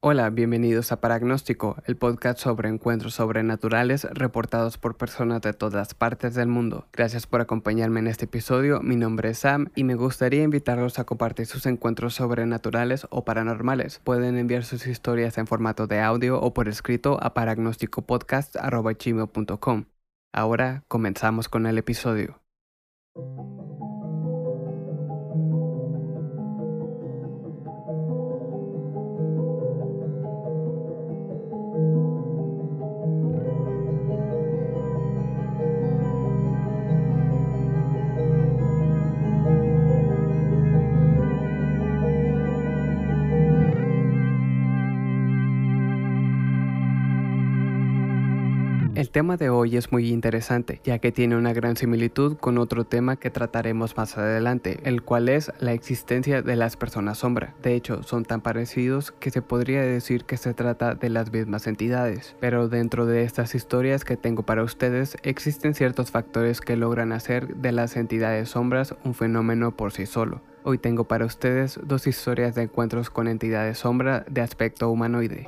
Hola, bienvenidos a Paragnóstico, el podcast sobre encuentros sobrenaturales reportados por personas de todas partes del mundo. Gracias por acompañarme en este episodio, mi nombre es Sam y me gustaría invitarlos a compartir sus encuentros sobrenaturales o paranormales. Pueden enviar sus historias en formato de audio o por escrito a paragnósticopodcast.com. Ahora comenzamos con el episodio. El tema de hoy es muy interesante, ya que tiene una gran similitud con otro tema que trataremos más adelante, el cual es la existencia de las personas sombra. De hecho, son tan parecidos que se podría decir que se trata de las mismas entidades. Pero dentro de estas historias que tengo para ustedes, existen ciertos factores que logran hacer de las entidades sombras un fenómeno por sí solo. Hoy tengo para ustedes dos historias de encuentros con entidades sombra de aspecto humanoide.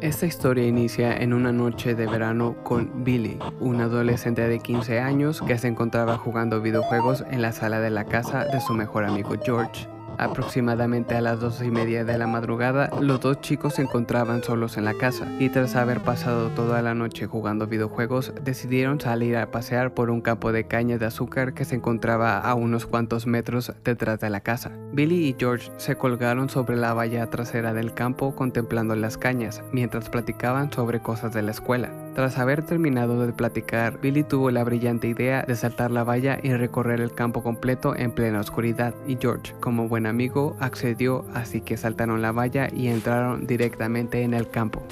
Esta historia inicia en una noche de verano con Billy, un adolescente de 15 años que se encontraba jugando videojuegos en la sala de la casa de su mejor amigo George. Aproximadamente a las dos y media de la madrugada, los dos chicos se encontraban solos en la casa y tras haber pasado toda la noche jugando videojuegos, decidieron salir a pasear por un campo de caña de azúcar que se encontraba a unos cuantos metros detrás de la casa. Billy y George se colgaron sobre la valla trasera del campo contemplando las cañas mientras platicaban sobre cosas de la escuela. Tras haber terminado de platicar, Billy tuvo la brillante idea de saltar la valla y recorrer el campo completo en plena oscuridad, y George, como buen amigo, accedió, así que saltaron la valla y entraron directamente en el campo.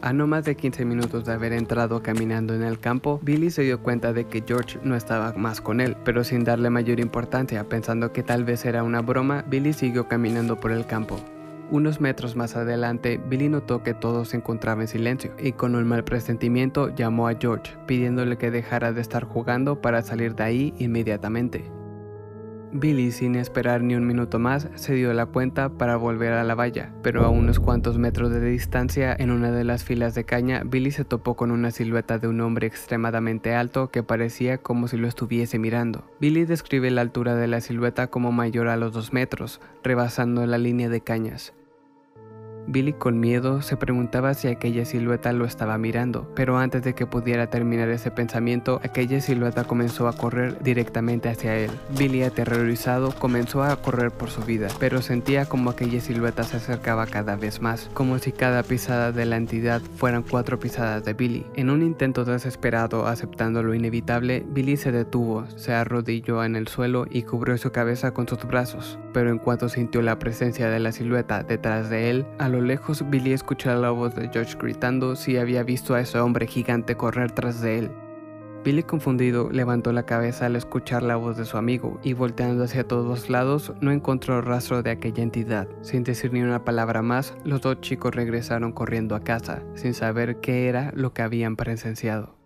A no más de 15 minutos de haber entrado caminando en el campo, Billy se dio cuenta de que George no estaba más con él, pero sin darle mayor importancia, pensando que tal vez era una broma, Billy siguió caminando por el campo. Unos metros más adelante, Billy notó que todo se encontraba en silencio y con un mal presentimiento llamó a George, pidiéndole que dejara de estar jugando para salir de ahí inmediatamente. Billy, sin esperar ni un minuto más, se dio la cuenta para volver a la valla, pero a unos cuantos metros de distancia, en una de las filas de caña, Billy se topó con una silueta de un hombre extremadamente alto que parecía como si lo estuviese mirando. Billy describe la altura de la silueta como mayor a los dos metros, rebasando la línea de cañas. Billy con miedo se preguntaba si aquella silueta lo estaba mirando, pero antes de que pudiera terminar ese pensamiento, aquella silueta comenzó a correr directamente hacia él. Billy aterrorizado comenzó a correr por su vida, pero sentía como aquella silueta se acercaba cada vez más, como si cada pisada de la entidad fueran cuatro pisadas de Billy. En un intento desesperado aceptando lo inevitable, Billy se detuvo, se arrodilló en el suelo y cubrió su cabeza con sus brazos, pero en cuanto sintió la presencia de la silueta detrás de él, a lo lejos Billy escuchó la voz de George gritando si había visto a ese hombre gigante correr tras de él. Billy confundido levantó la cabeza al escuchar la voz de su amigo y volteando hacia todos lados no encontró rastro de aquella entidad. Sin decir ni una palabra más, los dos chicos regresaron corriendo a casa, sin saber qué era lo que habían presenciado.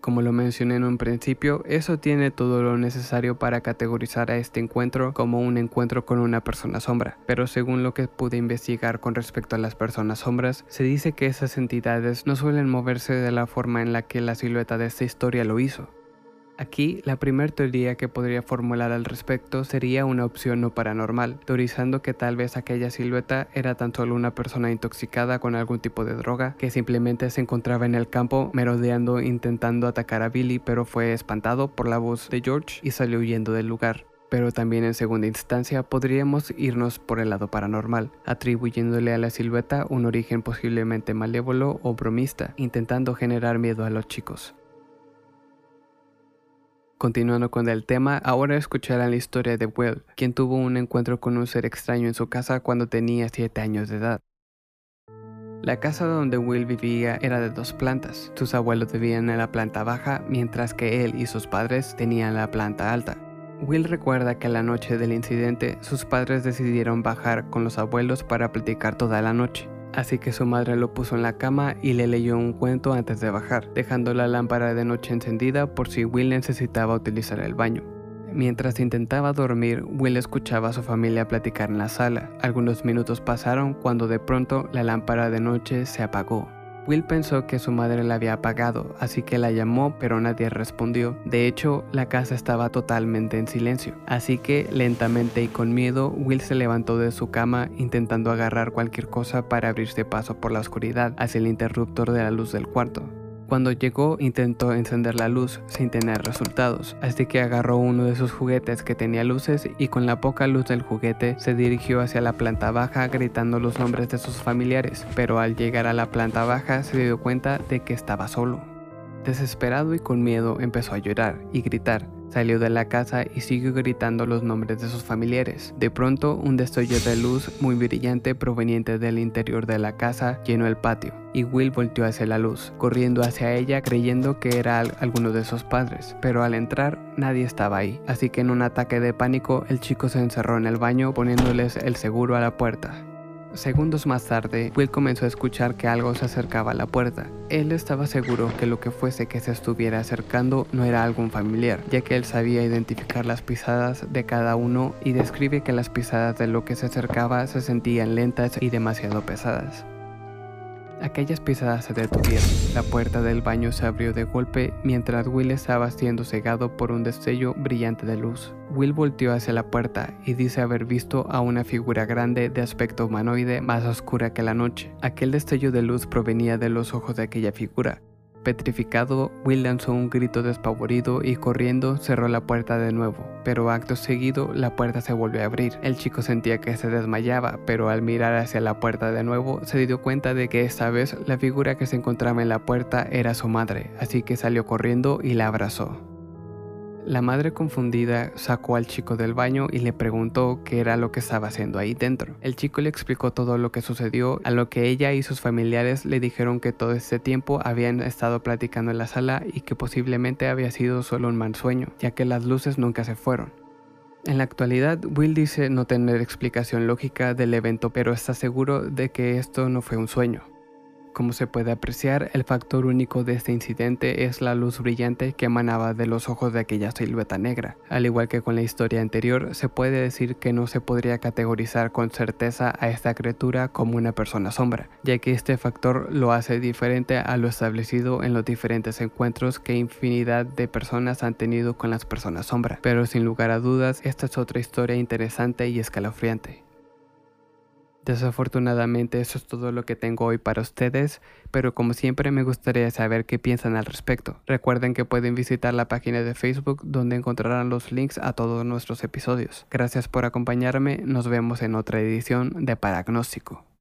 Como lo mencioné en un principio, eso tiene todo lo necesario para categorizar a este encuentro como un encuentro con una persona sombra, pero según lo que pude investigar con respecto a las personas sombras, se dice que esas entidades no suelen moverse de la forma en la que la silueta de esta historia lo hizo. Aquí, la primera teoría que podría formular al respecto sería una opción no paranormal, teorizando que tal vez aquella silueta era tan solo una persona intoxicada con algún tipo de droga que simplemente se encontraba en el campo merodeando intentando atacar a Billy pero fue espantado por la voz de George y salió huyendo del lugar pero también en segunda instancia podríamos irnos por el lado paranormal, atribuyéndole a la silueta un origen posiblemente malévolo o bromista, intentando generar miedo a los chicos. Continuando con el tema, ahora escucharán la historia de Will, quien tuvo un encuentro con un ser extraño en su casa cuando tenía 7 años de edad. La casa donde Will vivía era de dos plantas. Sus abuelos vivían en la planta baja, mientras que él y sus padres tenían la planta alta. Will recuerda que la noche del incidente sus padres decidieron bajar con los abuelos para platicar toda la noche. Así que su madre lo puso en la cama y le leyó un cuento antes de bajar, dejando la lámpara de noche encendida por si Will necesitaba utilizar el baño. Mientras intentaba dormir, Will escuchaba a su familia platicar en la sala. Algunos minutos pasaron cuando de pronto la lámpara de noche se apagó. Will pensó que su madre la había apagado, así que la llamó pero nadie respondió. De hecho, la casa estaba totalmente en silencio. Así que, lentamente y con miedo, Will se levantó de su cama intentando agarrar cualquier cosa para abrirse paso por la oscuridad hacia el interruptor de la luz del cuarto. Cuando llegó intentó encender la luz sin tener resultados, así que agarró uno de sus juguetes que tenía luces y con la poca luz del juguete se dirigió hacia la planta baja gritando los nombres de sus familiares, pero al llegar a la planta baja se dio cuenta de que estaba solo. Desesperado y con miedo empezó a llorar y gritar, Salió de la casa y siguió gritando los nombres de sus familiares. De pronto, un destello de luz muy brillante proveniente del interior de la casa llenó el patio, y Will volteó hacia la luz, corriendo hacia ella creyendo que era alguno de sus padres, pero al entrar nadie estaba ahí, así que en un ataque de pánico el chico se encerró en el baño poniéndoles el seguro a la puerta. Segundos más tarde, Will comenzó a escuchar que algo se acercaba a la puerta. Él estaba seguro que lo que fuese que se estuviera acercando no era algún familiar, ya que él sabía identificar las pisadas de cada uno y describe que las pisadas de lo que se acercaba se sentían lentas y demasiado pesadas. Aquellas pisadas se detuvieron. La puerta del baño se abrió de golpe mientras Will estaba siendo cegado por un destello brillante de luz. Will volteó hacia la puerta y dice haber visto a una figura grande de aspecto humanoide más oscura que la noche. Aquel destello de luz provenía de los ojos de aquella figura, Petrificado, Will lanzó un grito despavorido y corriendo cerró la puerta de nuevo, pero acto seguido la puerta se volvió a abrir. El chico sentía que se desmayaba, pero al mirar hacia la puerta de nuevo se dio cuenta de que esta vez la figura que se encontraba en la puerta era su madre, así que salió corriendo y la abrazó. La madre confundida sacó al chico del baño y le preguntó qué era lo que estaba haciendo ahí dentro. El chico le explicó todo lo que sucedió, a lo que ella y sus familiares le dijeron que todo este tiempo habían estado platicando en la sala y que posiblemente había sido solo un mal sueño, ya que las luces nunca se fueron. En la actualidad, Will dice no tener explicación lógica del evento, pero está seguro de que esto no fue un sueño. Como se puede apreciar, el factor único de este incidente es la luz brillante que emanaba de los ojos de aquella silueta negra. Al igual que con la historia anterior, se puede decir que no se podría categorizar con certeza a esta criatura como una persona sombra, ya que este factor lo hace diferente a lo establecido en los diferentes encuentros que infinidad de personas han tenido con las personas sombra. Pero sin lugar a dudas, esta es otra historia interesante y escalofriante. Desafortunadamente eso es todo lo que tengo hoy para ustedes, pero como siempre me gustaría saber qué piensan al respecto. Recuerden que pueden visitar la página de Facebook donde encontrarán los links a todos nuestros episodios. Gracias por acompañarme, nos vemos en otra edición de Paragnóstico.